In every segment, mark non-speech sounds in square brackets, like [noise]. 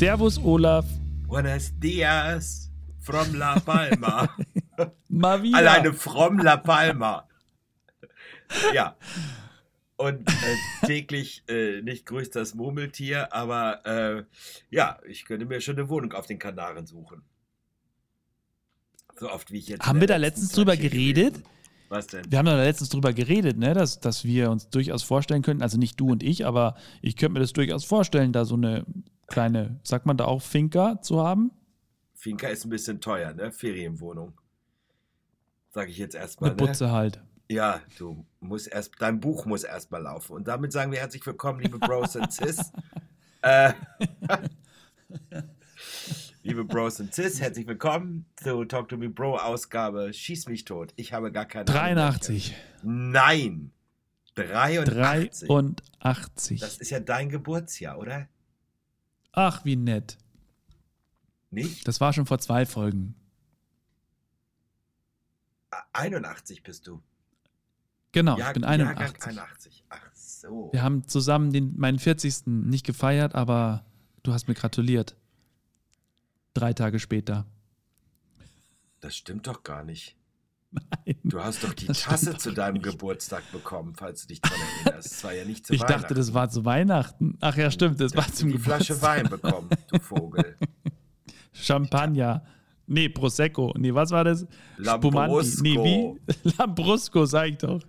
Servus, Olaf. Buenos dias from La Palma. [laughs] Mal wieder. Alleine from La Palma. Ja. Und äh, täglich äh, nicht grüßt das Murmeltier, aber äh, ja, ich könnte mir schon eine Wohnung auf den Kanaren suchen. So oft wie ich jetzt. Haben wir da letzten letztens drüber geredet? gewesen. Was denn? Wir haben da letztens drüber geredet, ne, dass, dass wir uns durchaus vorstellen könnten, also nicht du und ich, aber ich könnte mir das durchaus vorstellen, da so eine kleine, sagt man da auch, Finca zu haben? Finca ist ein bisschen teuer, ne? Ferienwohnung. Sag ich jetzt erstmal. Mit Ne? Butze halt. Ja, du musst erst, dein Buch muss erstmal laufen. Und damit sagen wir herzlich willkommen, liebe Bros und Sis. [laughs] äh, [laughs] liebe Bros und Sis, herzlich willkommen zu Talk to Me Bro Ausgabe Schieß mich tot. Ich habe gar keine Ahnung. 83. Nein. 83. 83. Das ist ja dein Geburtsjahr, oder? Ach, wie nett. Nicht? Das war schon vor zwei Folgen. 81 bist du. Genau, Jahr- ich bin Jahrgang 81. 81. Ach so. Wir haben zusammen den, meinen 40. nicht gefeiert, aber du hast mir gratuliert. Drei Tage später. Das stimmt doch gar nicht. Nein. Du hast doch die Das Tasse zu deinem nicht. Geburtstag bekommen, falls du dich daran erinnerst. Es war ja nicht zu Ich dachte, das war zu Weihnachten. Ach ja, stimmt, das Du war hast zum die Flasche Geburtstag. Wein bekommen, du Vogel. [laughs] Champagner. Nee, Prosecco. Nee, was war das? Lambrusco. Nee, wie? [laughs] Lambrusco, sag ich doch.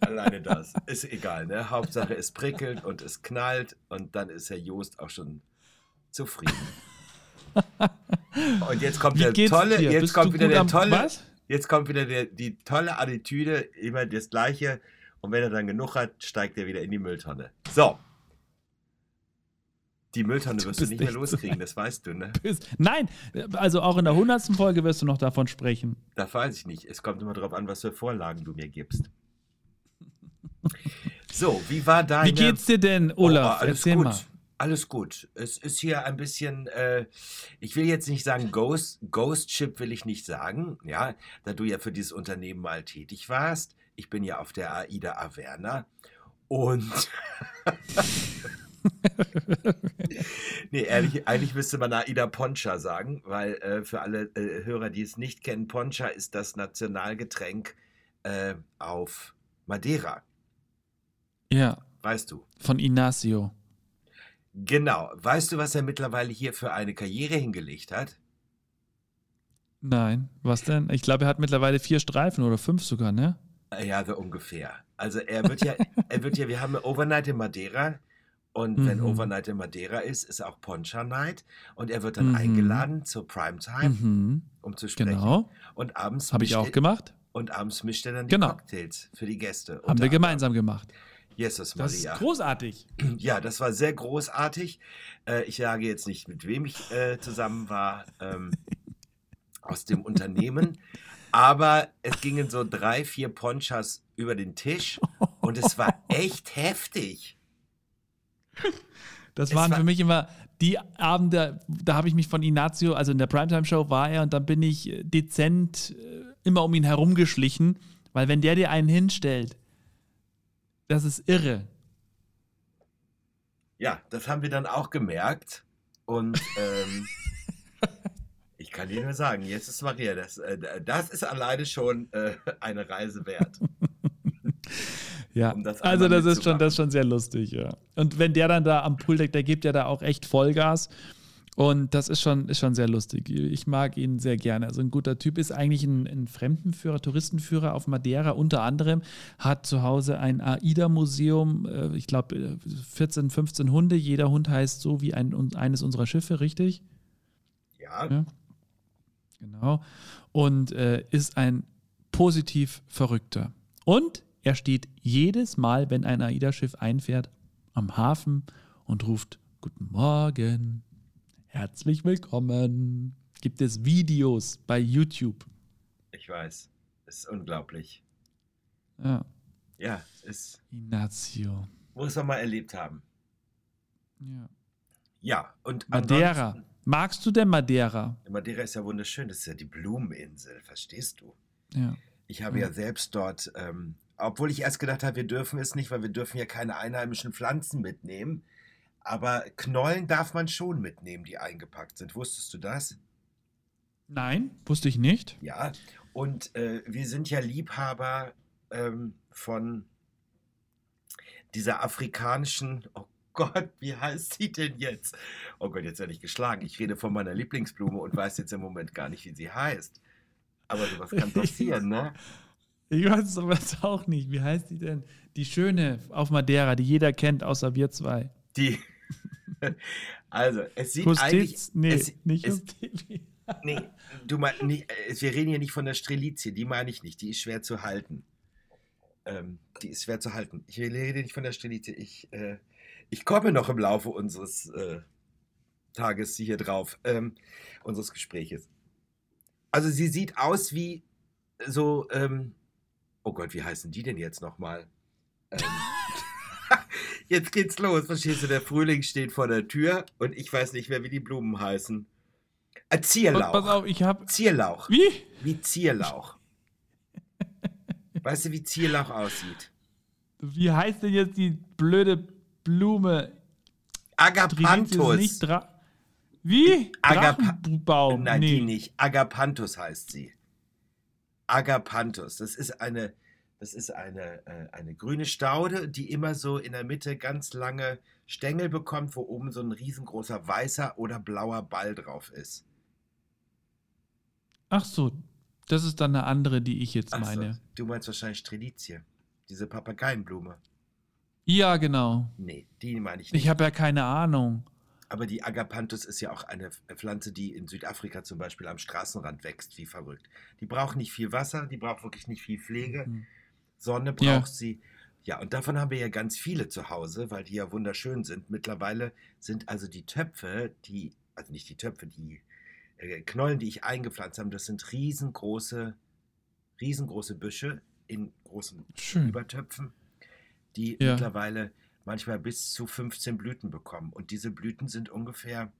Alleine das. Ist egal, ne? Hauptsache es prickelt und es knallt und dann ist Herr Joost auch schon zufrieden. [laughs] Und jetzt kommt Wie der tolle, dir? jetzt Bist kommt wieder der tolle, was? Jetzt kommt wieder der, die tolle Attitüde, immer das Gleiche. Und wenn er dann genug hat, steigt er wieder in die Mülltonne. So. Die Mülltonne Du wirst du bist nicht mehr echt so loskriegen, das weißt du, ne? Nein, also auch in der 100. Folge wirst du noch davon sprechen. Das weiß ich nicht. Es kommt immer darauf an, was für Vorlagen du mir gibst. [laughs] So, wie war deine... Wie geht's dir denn, Olaf? Oh, alles Erzähl gut. mal. Alles gut. Es ist hier ein bisschen, äh, ich will jetzt nicht sagen Ghost, Ghost Ship will ich nicht sagen, ja, da du ja für dieses Unternehmen mal tätig warst. Ich bin ja auf der AIDA Averna und [laughs] nee, ehrlich, eigentlich müsste man AIDA Poncha sagen, weil äh, für alle äh, Hörer, die es nicht kennen, Poncha ist das Nationalgetränk äh, auf Madeira, Ja, weißt du. von Ignacio. Genau. Weißt du, was er mittlerweile hier für eine Karriere hingelegt hat? Nein, was denn? Ich glaube, er hat mittlerweile vier Streifen oder fünf sogar, ne? Ja, so ungefähr. Also er wird ja, [laughs] er wird ja, wir haben Overnight in Madeira und wenn Mhm. Overnight in Madeira ist, ist auch Poncha Night und er wird dann Mhm. eingeladen zur Primetime, Mhm, um zu sprechen. genau. Und abends Habe ich auch er- gemacht. Und abends mischt er dann die Genau. Cocktails für die Gäste. Haben wir gemeinsam gemacht. Jesus Das ist Maria. großartig. [clears throat] Ja, das war sehr großartig. Äh, ich sage jetzt nicht, mit wem ich äh, zusammen war ähm, aus dem Unternehmen, aber es gingen so drei, vier Ponchas über den Tisch und es war [laughs] echt heftig. Das waren war- für mich immer die Abende, da habe ich mich von Ignacio, also in der Primetime-Show war er und dann bin ich äh, dezent äh, immer um ihn herumgeschlichen, weil wenn der dir einen hinstellt, das ist irre. Ja, das haben wir dann auch gemerkt und ähm, [laughs] ich kann dir nur sagen, jetzt ist Maria, das, äh, das ist alleine schon äh, eine Reise wert. [laughs] Ja, Um das also das ist schon, das ist schon sehr lustig, ja. Und wenn der dann da am Pooldeck, der gibt ja da auch echt Vollgas. Und das ist schon, ist schon sehr lustig. Ich mag ihn sehr gerne. Also ein guter Typ ist eigentlich ein, ein Fremdenführer, Touristenführer auf Madeira unter anderem, hat zu Hause ein AIDA-Museum, äh, ich glaube 14, 15 Hunde. Jeder Hund heißt so wie ein, eines unserer Schiffe, richtig? Ja, Ja. Genau. Und äh, ist ein positiv Verrückter. Und er steht jedes Mal, wenn ein AIDA-Schiff einfährt, am Hafen und ruft Guten Morgen, herzlich willkommen. Gibt es Videos bei YouTube? ich weiß. Es ist unglaublich. Ja, Ja, ist, Ignacio. muss man mal erlebt haben. Ja. Ja, und Madeira. Magst du denn Madeira? Madeira ist ja wunderschön, das ist ja die Blumeninsel, verstehst du? Ja. Ich habe ja selbst dort, ähm, obwohl ich erst gedacht habe, wir dürfen es nicht, weil wir dürfen ja keine einheimischen Pflanzen mitnehmen. Aber Knollen darf man schon mitnehmen, die eingepackt sind. Wusstest du das? Nein, wusste ich nicht. Ja, und äh, wir sind ja Liebhaber ähm, von dieser afrikanischen, [laughs] oh Gott, wie heißt sie denn jetzt? Oh Gott, jetzt werde ich geschlagen. Ich rede von meiner Lieblingsblume und weiß jetzt im Moment gar nicht, wie sie heißt. Aber sowas kann [laughs] passieren, ne? Ich weiß jetzt auch nicht. Wie heißt die denn? Die schöne auf Madeira, die jeder kennt, außer wir zwei. Die. [laughs] Also, es sieht Justiz? eigentlich. Nee, es, nicht es, Justiz. nee, du mein, nee, äh, wir reden hier nicht von der Strelizie, die meine ich nicht. Die ist schwer zu halten. Ähm, die ist schwer zu halten. Ich rede nicht von der Strelizie. Ich, äh, ich komme noch im Laufe unseres äh, Tages hier drauf, ähm, unseres Gespräches. Also sie sieht aus wie so, ähm, oh Gott, wie heißen die denn jetzt nochmal? Ähm, [laughs] jetzt geht's los, verstehst du? Der Frühling steht vor der Tür und ich weiß nicht mehr, wie die Blumen heißen. Äh, Zierlauch. Pass auf, ich habe. Zierlauch. Wie? Wie Zierlauch. weißt du, wie Zierlauch aussieht? Wie heißt denn jetzt die blöde Blume? Agapanthus. Wie? Agapa- Drachenbaum. Nein, nee. die nicht. Agapanthus heißt sie. Agapanthus. Das ist eine, das ist eine, äh, eine grüne Staude, die immer so in der Mitte ganz lange Stängel bekommt, wo oben so ein riesengroßer weißer oder blauer Ball drauf ist. Ach so, das ist dann eine andere, die ich jetzt Ach so, meine. du meinst wahrscheinlich Strelizie. Diese Papageienblume. Ja, genau. Nee, die meine ich nicht. Ich habe ja keine Ahnung. Aber die Agapanthus ist ja auch eine Pflanze, die in Südafrika zum Beispiel am Straßenrand wächst, wie verrückt. Die braucht nicht viel Wasser, die braucht wirklich nicht viel Pflege. Hm. Sonne braucht Ja. sie. Ja, und davon haben wir ja ganz viele zu Hause, weil die ja wunderschön sind. Mittlerweile sind also die Töpfe, die, also nicht die Töpfe, die äh, Knollen, die ich eingepflanzt habe, das sind riesengroße, riesengroße Büsche in großen Schön. Übertöpfen, die Ja. mittlerweile manchmal bis zu 15 Blüten bekommen. Und diese Blüten sind ungefähr,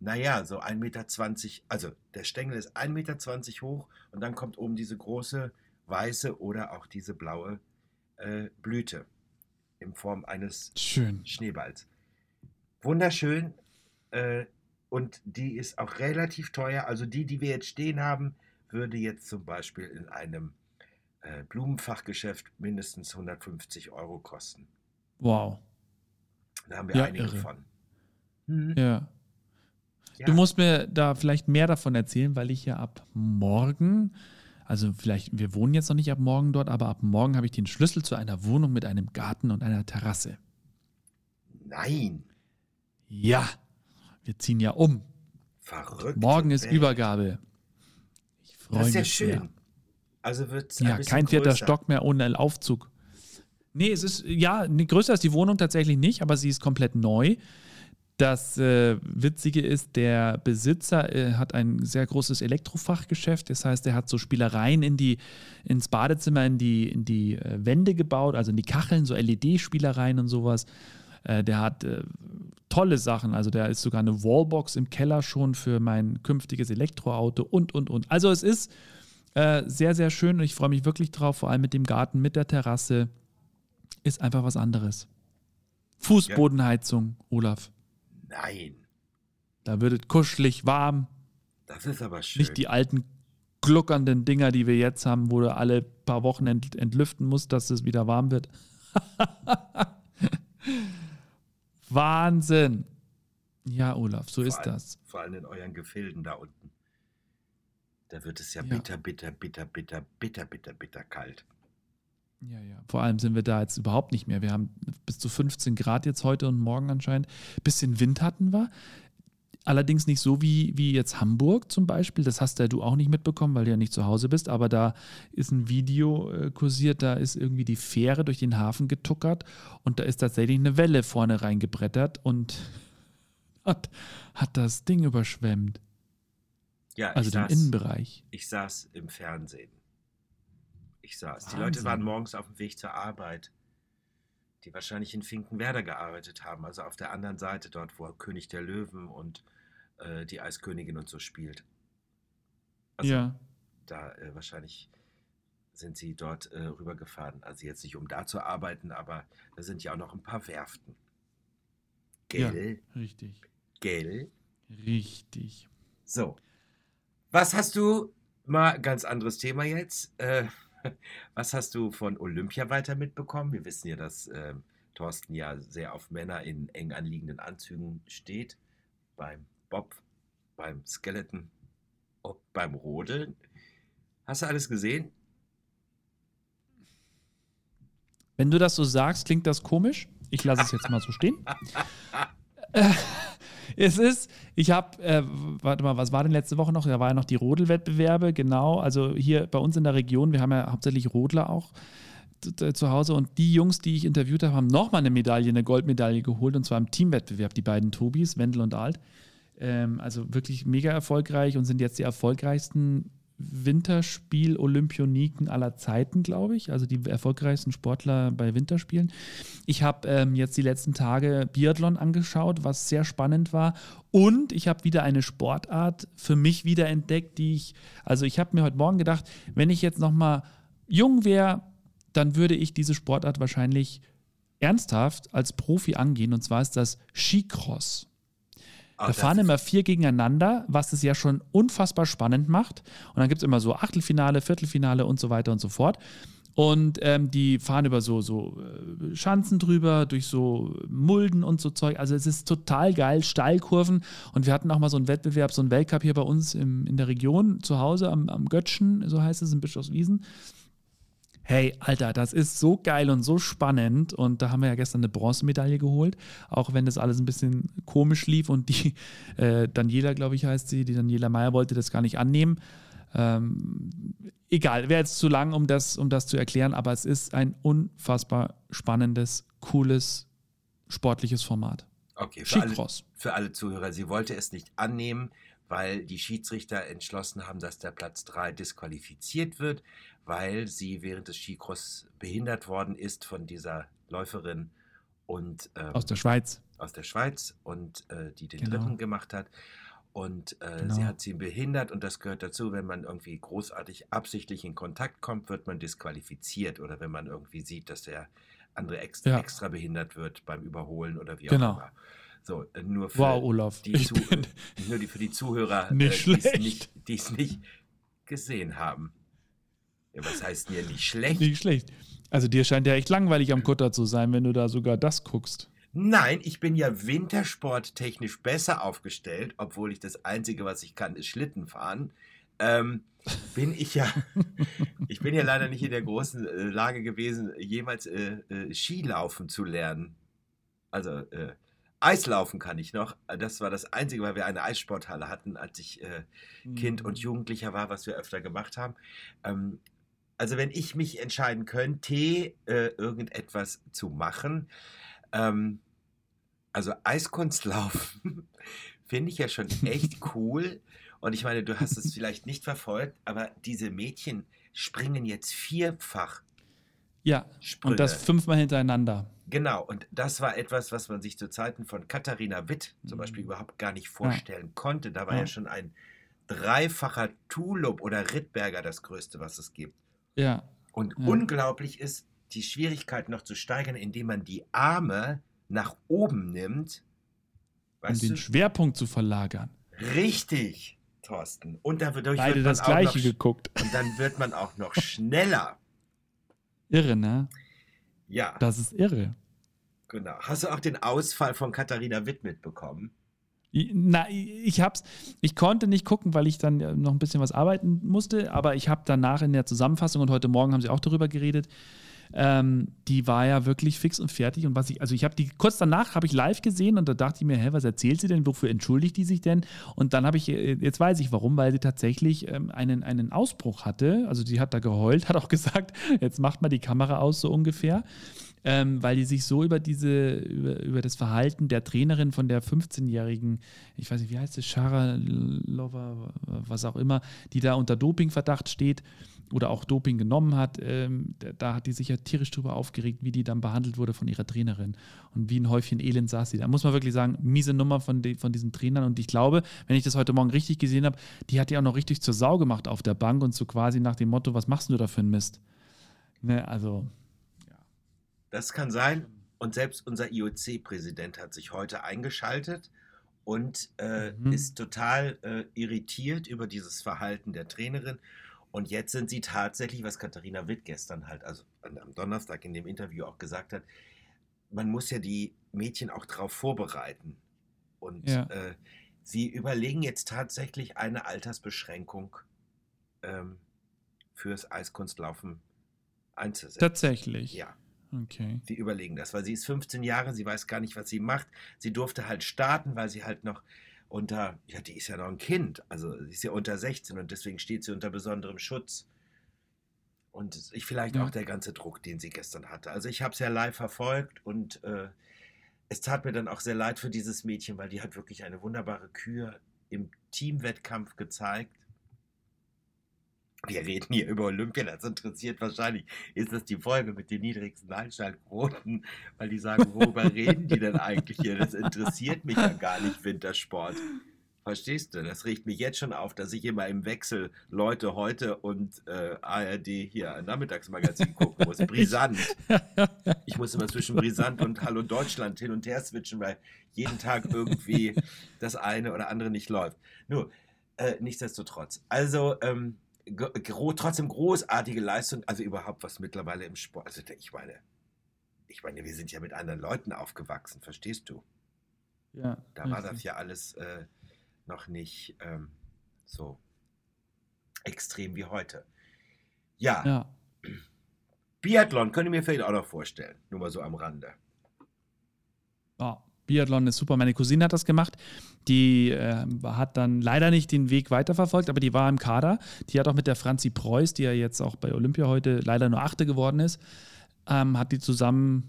naja, so 1,20 Meter, also der Stängel ist 1,20 Meter hoch und dann kommt oben diese große weiße oder auch diese blaue äh, Blüte in Form eines Schön. Schneeballs. Wunderschön äh, und die ist auch relativ teuer. Also die, die wir jetzt stehen haben, würde jetzt zum Beispiel in einem äh, Blumenfachgeschäft mindestens 150 Euro kosten. Wow. Da haben wir Ja, einige irre. von. Hm, Ja. ja. Du musst mir da vielleicht mehr davon erzählen, weil ich ja ab morgen, also vielleicht, wir wohnen jetzt noch nicht ab morgen dort, aber ab morgen habe ich den Schlüssel zu einer Wohnung mit einem Garten und einer Terrasse. Nein, Ja, wir ziehen ja um. verrückt. Morgen ist Übergabe. Ich freue Das ist ja mich sehr. schön. Also wird es Ja, kein vierter Stock mehr ohne Aufzug. Nee, es ist, ja, größer ist die Wohnung tatsächlich nicht, aber sie ist komplett neu. Das äh, Witzige ist, der Besitzer äh, hat ein sehr großes Elektrofachgeschäft. Das heißt, er hat so Spielereien in die, ins Badezimmer, in die, in die äh, Wände gebaut, also in die Kacheln, so LED-Spielereien und sowas. Äh, der hat äh, tolle Sachen. Also, da ist sogar eine Wallbox im Keller schon für mein künftiges Elektroauto und, und, und. Also, es ist äh, sehr, sehr schön und ich freue mich wirklich drauf, vor allem mit dem Garten, mit der Terrasse. Ist einfach was anderes. Fußbodenheizung, Olaf. Nein, Da wird es kuschelig warm. das ist aber schön. Nicht die alten gluckernden Dinger, die wir jetzt haben, wo du alle paar Wochen ent entlüften musst, dass es wieder warm wird. [laughs] Wahnsinn. Ja, Olaf, so Vor ist allem- das. Vor allem in euren Gefilden da unten. Da wird es ja, Ja. bitter, bitter, bitter, bitter, bitter, bitter, bitter kalt. Ja, ja. Vor allem sind wir da jetzt überhaupt nicht mehr. Wir haben bis zu 15 Grad jetzt heute und morgen anscheinend. Bisschen Wind hatten wir. Allerdings nicht so wie, wie jetzt Hamburg zum Beispiel. Das hast ja du auch nicht mitbekommen, weil du ja nicht zu Hause bist. Aber da ist ein Video äh, kursiert, da ist irgendwie die Fähre durch den Hafen getuckert und da ist tatsächlich eine Welle vorne reingebrettert und [laughs] hat, hat das Ding überschwemmt. Ja, Also den saß, Innenbereich. ich saß im Fernsehen. Ich saß. Die Wahnsinn. Leute waren morgens auf dem Weg zur Arbeit, die wahrscheinlich in Finkenwerder gearbeitet haben, also auf der anderen Seite dort, wo König der Löwen und äh, die Eiskönigin und so spielt. Also ja. da äh, wahrscheinlich sind sie dort äh, rübergefahren. Also jetzt nicht um da zu arbeiten, aber da sind ja auch noch ein paar Werften. Gell? Ja, richtig. Gell? Richtig. So. Was hast du, mal ganz anderes Thema jetzt, äh, [laughs] was hast du von Olympia weiter mitbekommen? Wir wissen ja, dass äh, Thorsten ja sehr auf Männer in eng anliegenden Anzügen steht. Beim Bob, beim Skeleton, ob beim Rodeln. Hast du alles gesehen? Wenn du das so sagst, klingt das komisch. Ich lasse es jetzt mal so stehen. äh, [laughs] [laughs] es ist, ich habe, äh, warte mal, was war denn letzte Woche noch? Da war ja noch die Rodelwettbewerbe, genau. Also hier bei uns in der Region, wir haben ja hauptsächlich Rodler auch zu Hause und die Jungs, die ich interviewt habe, haben nochmal eine Medaille, eine Goldmedaille geholt und zwar im Teamwettbewerb, die beiden Tobis, Wendel und Alt. Ähm, also wirklich mega erfolgreich und sind jetzt die erfolgreichsten Winterspiel-Olympioniken aller Zeiten, glaube ich. Also die erfolgreichsten Sportler bei Winterspielen. Ich habe ähm, jetzt die letzten Tage Biathlon angeschaut, was sehr spannend war. Und ich habe wieder eine Sportart für mich wieder entdeckt, die ich, also ich habe mir heute Morgen gedacht, wenn ich jetzt nochmal jung wäre, dann würde ich diese Sportart wahrscheinlich ernsthaft als Profi angehen. Und zwar ist das Skicross. Ah, da fahren immer vier gegeneinander, was es ja schon unfassbar spannend macht. Und dann gibt es immer so Achtelfinale, Viertelfinale und so weiter und so fort. Und ähm, die fahren über so, so äh, Schanzen drüber, durch so Mulden und so Zeug. Also es ist total geil, Steilkurven. Und wir hatten auch mal so einen Wettbewerb, so einen Weltcup hier bei uns im, in der Region zu Hause am, am Götschen, so heißt es, in Bischofswiesen hey, Alter, das ist so geil und so spannend. Und da haben wir ja gestern eine Bronzemedaille geholt, auch wenn das alles ein bisschen komisch lief und die äh, Daniela, glaube ich, heißt sie, die Daniela Meyer wollte das gar nicht annehmen. Ähm, egal, wäre jetzt zu lang, um das, um das zu erklären, aber es ist ein unfassbar spannendes, cooles, sportliches Format. Okay, für alle, für alle Zuhörer, sie wollte es nicht annehmen, weil die Schiedsrichter entschlossen haben, dass der Platz 3 disqualifiziert wird weil sie während des Skicross behindert worden ist von dieser Läuferin und ähm, aus der Schweiz. Aus der Schweiz und äh, die den genau. dritten gemacht hat. Und äh, genau. sie hat sie behindert und das gehört dazu, wenn man irgendwie großartig absichtlich in Kontakt kommt, wird man disqualifiziert oder wenn man irgendwie sieht, dass der andere extra, ja. extra behindert wird beim Überholen oder wie auch genau. immer. So, äh, nur für wow, Olaf. Die Zu nur die, für die Zuhörer, nicht äh, die es nicht, nicht gesehen haben. Ja, was heißt denn ja nicht schlecht? Nicht schlecht. Also dir scheint ja echt langweilig am Kutter zu sein, wenn du da sogar das guckst. Nein, ich bin ja wintersporttechnisch besser aufgestellt, obwohl ich das Einzige, was ich kann, ist Schlitten fahren. Ähm, bin ich ja, [laughs] ich bin ja leider nicht in der großen äh, Lage gewesen, jemals äh, äh, Skilaufen zu lernen. Also äh, Eislaufen kann ich noch. Das war das Einzige, weil wir eine Eissporthalle hatten, als ich äh, Kind und mhm. Jugendlicher war, was wir öfter gemacht haben. Ähm, also wenn ich mich entscheiden könnte, äh, irgendetwas zu machen, ähm, also Eiskunstlaufen [laughs] finde ich ja schon echt [laughs] cool. Und ich meine, du hast es vielleicht nicht verfolgt, aber diese Mädchen springen jetzt vierfach. Ja, Sprünge. und das fünfmal hintereinander. Genau, und das war etwas, was man sich zu Zeiten von Katharina Witt zum mhm. Beispiel überhaupt gar nicht vorstellen ja. konnte. Da war ja. ja schon ein dreifacher Tulop oder Rittberger das Größte, was es gibt. Ja. Und ja. unglaublich ist, die Schwierigkeit noch zu steigern, indem man die Arme nach oben nimmt. Um den du? Schwerpunkt zu verlagern. Richtig, Thorsten. Und dadurch Beide wird man das Gleiche noch, geguckt. Und dann wird man auch noch [laughs] schneller. Irre, ne? Ja. Das ist irre. Genau. Hast du auch den Ausfall von Katharina Witt mitbekommen? Na, ich hab's, ich konnte nicht gucken, weil ich dann noch ein bisschen was arbeiten musste, aber ich habe danach in der Zusammenfassung und heute Morgen haben sie auch darüber geredet. Ähm, die war ja wirklich fix und fertig und was ich, also ich habe die kurz danach habe ich live gesehen und da dachte ich mir, hä, was erzählt sie denn? Wofür entschuldigt die sich denn? Und dann habe ich, äh, jetzt weiß ich warum, weil sie tatsächlich ähm, einen, einen Ausbruch hatte. Also sie hat da geheult, [laughs] hat auch gesagt, jetzt macht mal die Kamera aus so ungefähr ähm, weil die sich so über diese, über, über das Verhalten der Trainerin von der 15-jährigen, ich weiß nicht, wie heißt es, Shara Lover, was auch immer, die da unter Dopingverdacht steht oder auch Doping genommen hat, ähm, da, hat die sich ja tierisch drüber aufgeregt, wie die dann behandelt wurde von ihrer Trainerin. Und wie ein Häufchen Elend saß sie. Da muss man wirklich sagen, miese Nummer von, de, von diesen Trainern. Und ich glaube, wenn ich das heute Morgen richtig gesehen habe, die hat die auch noch richtig zur Sau gemacht auf der Bank und so quasi nach dem Motto, was machst du da für einen Mist? Ne, also das kann sein. und selbst unser IOC-Präsident hat sich heute eingeschaltet und äh, Mhm. ist total äh, irritiert über dieses Verhalten der Trainerin. Und jetzt sind sie tatsächlich, was Katharina Witt gestern halt, also am Donnerstag in dem Interview auch gesagt hat, man muss ja die Mädchen auch darauf vorbereiten. Und Ja. äh, sie überlegen jetzt tatsächlich eine Altersbeschränkung ähm, fürs Eiskunstlaufen einzusetzen. Tatsächlich. Ja. Okay. Sie überlegen das, weil sie ist 15 Jahre, sie weiß gar nicht, was sie macht. Sie durfte halt starten, weil sie halt noch unter, ja, die ist ja noch ein Kind, also sie ist ja unter 16 und deswegen steht sie unter besonderem Schutz. Und ich vielleicht Ja. auch der ganze Druck, den sie gestern hatte. Also ich habe es ja live verfolgt und äh, es tat mir dann auch sehr leid für dieses Mädchen, weil die hat wirklich eine wunderbare Kür im Teamwettkampf gezeigt. Wir reden hier über Olympia, das interessiert wahrscheinlich. Ist das die Folge mit den niedrigsten Einschaltquoten? Weil die sagen, worüber [laughs] reden die denn eigentlich hier? Das interessiert mich ja gar nicht, Wintersport. Verstehst du? Das regt mich jetzt schon auf, dass ich immer im Wechsel Leute heute und äh, ARD hier ein Nachmittagsmagazin gucken muss. Brisant. Ich muss immer zwischen Brisant und Hallo Deutschland hin und her switchen, weil jeden Tag irgendwie das eine oder andere nicht läuft. Nur, äh, nichtsdestotrotz. Also, ähm, gro trotzdem großartige Leistung, also überhaupt was mittlerweile im Sport. Also, ich meine, ich meine, wir sind ja mit anderen Leuten aufgewachsen, verstehst du? Ja. Da war das ja alles äh, noch nicht ähm, so extrem wie heute. Ja, Ja. Biathlon könnte mir vielleicht auch noch vorstellen, nur mal so am Rande. Ja, Biathlon ist super. Meine Cousine hat das gemacht. Die äh, hat dann leider nicht den Weg weiterverfolgt, aber die war im Kader. Die hat auch mit der Franzi Preuß, die ja jetzt auch bei Olympia heute leider nur Achte geworden ist, ähm, hat die zusammen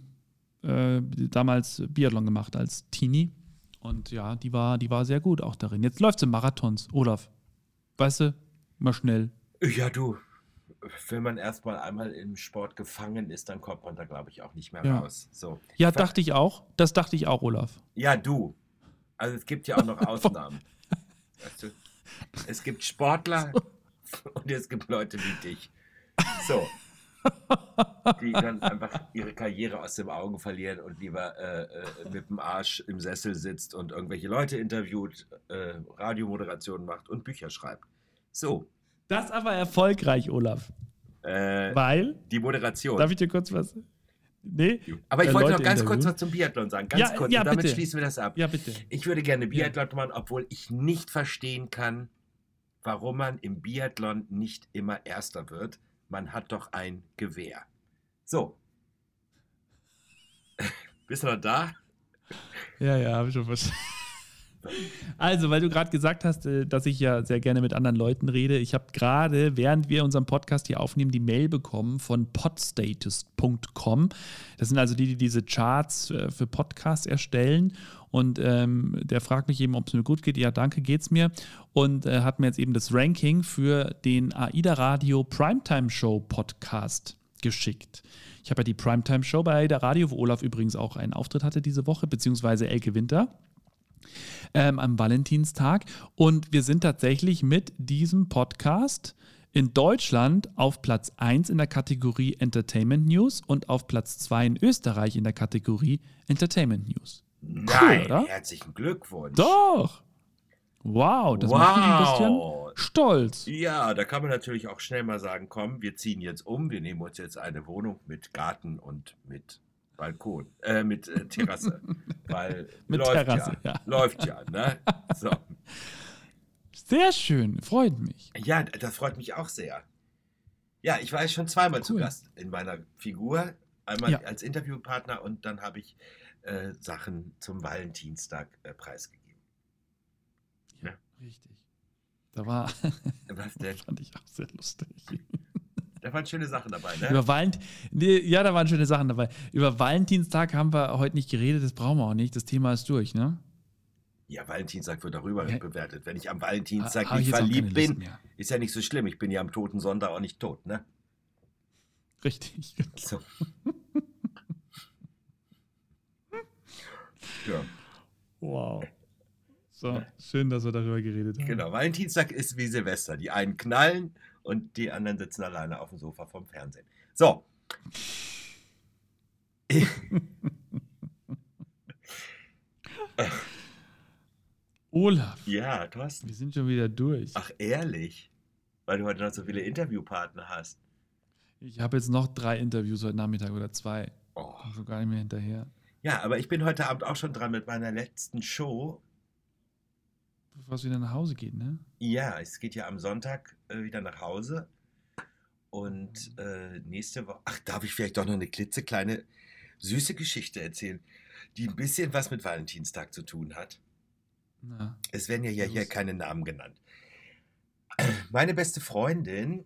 äh, damals Biathlon gemacht als Teenie. Und ja, die war, die war sehr gut auch darin. Jetzt läuft sie Marathons. Olaf, weißt du, mal schnell. Ja, du, wenn man erstmal einmal im Sport gefangen ist, dann kommt man da, glaube ich, auch nicht mehr Ja. raus. So. Ja, Ich dachte ich auch. Das dachte ich auch, Olaf. Ja, du. Also es gibt ja auch noch [laughs] Ausnahmen. weißt du? Es gibt Sportler [laughs] und es gibt Leute wie dich. So. Die dann einfach ihre Karriere aus den Augen verlieren und lieber äh, äh, mit dem Arsch im Sessel sitzt und irgendwelche Leute interviewt, äh, Radiomoderationen macht und Bücher schreibt. So. Das aber erfolgreich, Olaf. Äh, Weil, die Moderation. darf ich dir kurz was? Nee? Aber ich Äh, wollte Leute noch ganz kurz was zum Biathlon sagen. Ganz Ja, kurz. ja, damit bitte. schließen wir das ab. Ja, bitte. Ich würde gerne Biathlon machen, obwohl ich nicht verstehen kann, warum man im Biathlon nicht immer Erster wird. Man hat doch ein Gewehr. So. [laughs] Bist du noch da? Ja, ja, habe ich schon verstanden. Also, weil du gerade gesagt hast, äh, dass ich ja sehr gerne mit anderen Leuten rede. Ich habe gerade, während wir unseren Podcast hier aufnehmen, die Mail bekommen von podstatus.com. Das sind also die, die diese Charts äh, für Podcasts erstellen. Und ähm, der fragt mich eben, ob es mir gut geht. Ja, danke, geht's mir. Und äh, hat mir jetzt eben das Ranking für den AIDA Radio Primetime Show Podcast geschickt. Ich habe ja die Primetime Show bei AIDA Radio, wo Olaf übrigens auch einen Auftritt hatte diese Woche, beziehungsweise Elke Winter ähm, am Valentinstag. Und wir sind tatsächlich mit diesem Podcast in Deutschland auf Platz 1 in der Kategorie Entertainment News und auf Platz 2 in Österreich in der Kategorie Entertainment News. Nein, oder? herzlichen Glückwunsch. Doch! Wow, das macht mich ein bisschen wow. stolz. Ja, da kann man natürlich auch schnell mal sagen, komm, wir ziehen jetzt um, wir nehmen uns jetzt eine Wohnung mit Garten und mit Balkon, äh, mit äh, Terrasse. [laughs] Weil Mit läuft Terrasse, ja, ja. Läuft ja, ne? So. Sehr schön, freut mich. Ja, das freut mich auch sehr. Ja, ich war schon zweimal zu Cool. Gast in meiner Figur. Einmal Ja. als Interviewpartner und dann habe ich äh, Sachen zum Valentinstag äh, preisgegeben. Richtig. Da war, Was denn? [laughs] fand ich auch sehr lustig. Da waren schöne Sachen dabei, ne? Über Valent nee, ja, da waren schöne Sachen dabei. Über Valentinstag haben wir heute nicht geredet, das brauchen wir auch nicht. Das Thema ist durch, ne? Ja, Valentinstag wird darüber Ja. bewertet. Wenn ich am Valentinstag ich nicht verliebt bin, ist ja nicht so schlimm. Ich bin ja am toten Sonntag auch nicht tot, ne? Richtig. So. [laughs] ja, Wow. So, schön, dass wir darüber geredet haben. genau. Valentinstag ist wie Silvester. Die einen knallen und die anderen sitzen alleine auf dem Sofa vom Fernsehen. So. [laughs] Olaf, Ja, Thorsten. wir sind schon wieder durch. Ach, ehrlich? Weil du heute noch so viele Interviewpartner hast. Ich habe jetzt noch drei Interviews heute Nachmittag oder zwei. Oh. Komm schon gar nicht mehr hinterher. Ja, aber ich bin heute Abend auch schon dran mit meiner letzten Show. Bevor es wieder nach Hause geht, ne? Ja, es geht ja am Sonntag äh, wieder nach Hause. Und äh, nächste Woche. Ach, darf ich vielleicht doch noch eine klitzekleine süße Geschichte erzählen, die ein bisschen was mit Valentinstag zu tun hat? Na, Es werden ja hier, hier keine Namen genannt. [clears throat] Meine beste Freundin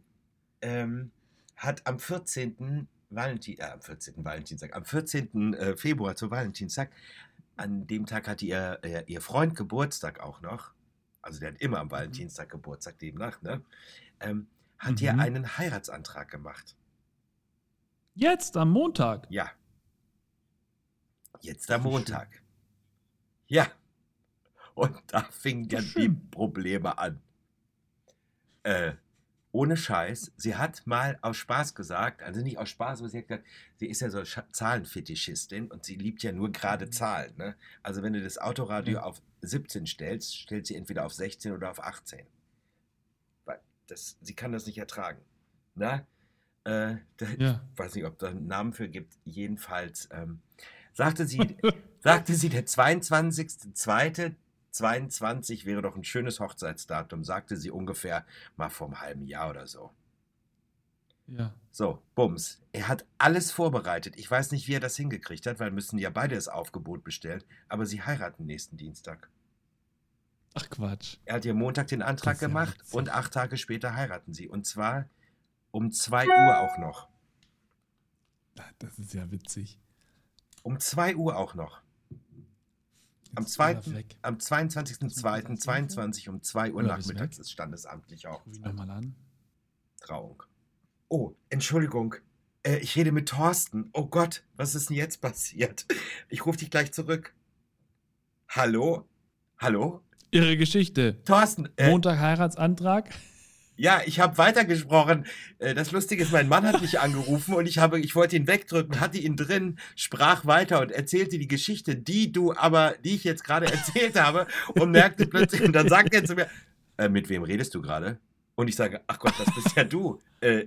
ähm, hat am 14. Valentin, äh, am 14. Valentinstag, am 14. äh, Februar zu Valentinstag, an dem Tag hatte ihr, äh, ihr Freund Geburtstag auch noch. Also der hat immer am Valentinstag Geburtstag, demnach, ne? Ähm, hat ihr Mhm. einen Heiratsantrag gemacht. Jetzt am Montag. Ja. Jetzt am Wie schön. Montag. Ja. Und da fingen ja die. Probleme an. Äh, ohne Scheiß, sie hat mal aus Spaß gesagt, also nicht aus Spaß, aber sie hat gesagt, sie ist ja so Zahlenfetischistin und sie liebt ja nur gerade Zahlen. Ne? Also wenn du das Autoradio auf 17 stellst, stellt sie entweder auf 16 oder auf 18. Weil das, sie kann das nicht ertragen. Na? Äh, [laughs] da, Ja. ich weiß nicht, ob da einen Namen für gibt. Jedenfalls ähm, sagte sie, sagte sie, der 22.02.22 wäre doch ein schönes Hochzeitsdatum, sagte sie ungefähr mal vor einem halben Jahr oder so. Ja. So, Bums. Er hat alles vorbereitet. Ich weiß nicht, wie er das hingekriegt hat, weil müssen ja beide das Aufgebot bestellen. Aber sie heiraten nächsten Dienstag. Ach Quatsch. Er hat ihr Montag den Antrag ja gemacht witzig. und acht Tage später heiraten sie. Und zwar um 2 Uhr auch noch. Das ist ja witzig. Um 2 Uhr auch noch. Am, Jetzt ist 2., weg. am 22.02.22 um 2 Uhr Oder nachmittags ist standesamtlich auch Ruf ihn nochmal an. Trauung. Oh, Entschuldigung. Äh, ich rede mit Thorsten. Oh Gott, was ist denn jetzt passiert? Ich rufe dich gleich zurück. Hallo? Hallo? Ihre Geschichte. Thorsten, äh, Montag Heiratsantrag. Ja, ich habe weitergesprochen. Äh, das Lustige ist, mein Mann hat mich angerufen und ich habe, ich wollte ihn wegdrücken, hatte ihn drin, sprach weiter und erzählte die Geschichte, die du aber, die ich jetzt gerade erzählt habe und merkte plötzlich, und dann sagt er zu mir, äh, mit wem redest du gerade? Und ich sage, ach Gott, das bist ja du. Äh,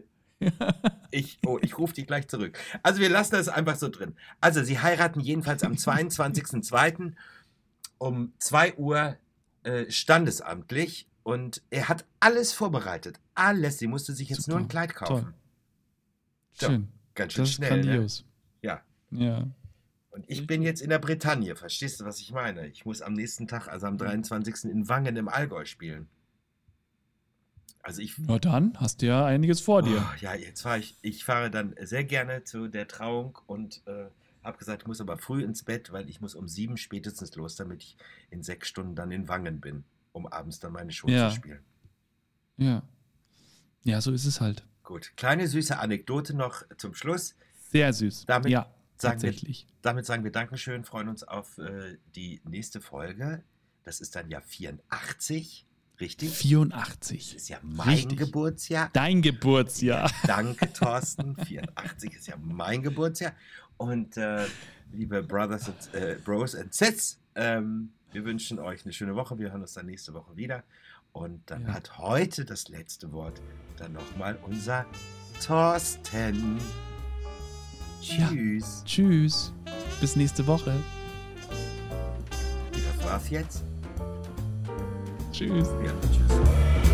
ich, oh, ich rufe dich gleich zurück. Also wir lassen das einfach so drin. Also sie heiraten jedenfalls am 22.02. um 2 Uhr äh, standesamtlich und er hat alles vorbereitet. Alles. Sie musste sich jetzt Super. nur ein Kleid kaufen. Toll. Ja, Schön. Ganz schön Das ist schnell. Ne? grandios. Ja. Ja. Und ich bin jetzt in der Bretagne. Verstehst du, was ich meine? Ich muss am nächsten Tag, also am 23. in Wangen im Allgäu spielen. Also ich Na dann hast du ja einiges vor dir. Oh, ja, jetzt fahre ich, ich fahre dann sehr gerne zu der Trauung und äh, habe gesagt, ich muss aber früh ins Bett, weil ich muss um sieben spätestens los, damit ich in sechs Stunden dann in Wangen bin, um abends dann meine Show Ja. zu spielen. Ja. Ja, so ist es halt. Gut, kleine süße Anekdote noch zum Schluss. Sehr süß. Damit ja, sagen wir- tatsächlich. Damit sagen wir Dankeschön, freuen uns auf äh, die nächste Folge. Das ist dann ja 84, richtig? Das 84. ist ja mein Richtig. Geburtsjahr. Dein Geburtsjahr. Danke, Thorsten. 84 ist ja mein Geburtsjahr. Und äh, liebe Brothers und äh, Bros and Sets, ähm, wir wünschen euch eine schöne Woche. Wir hören uns dann nächste Woche wieder. Und dann Ja. hat heute das letzte Wort dann nochmal unser Thorsten. Ja. Tschüss. Tschüss. Bis nächste Woche. Das war's jetzt. Tschüss. Ja, tschüss.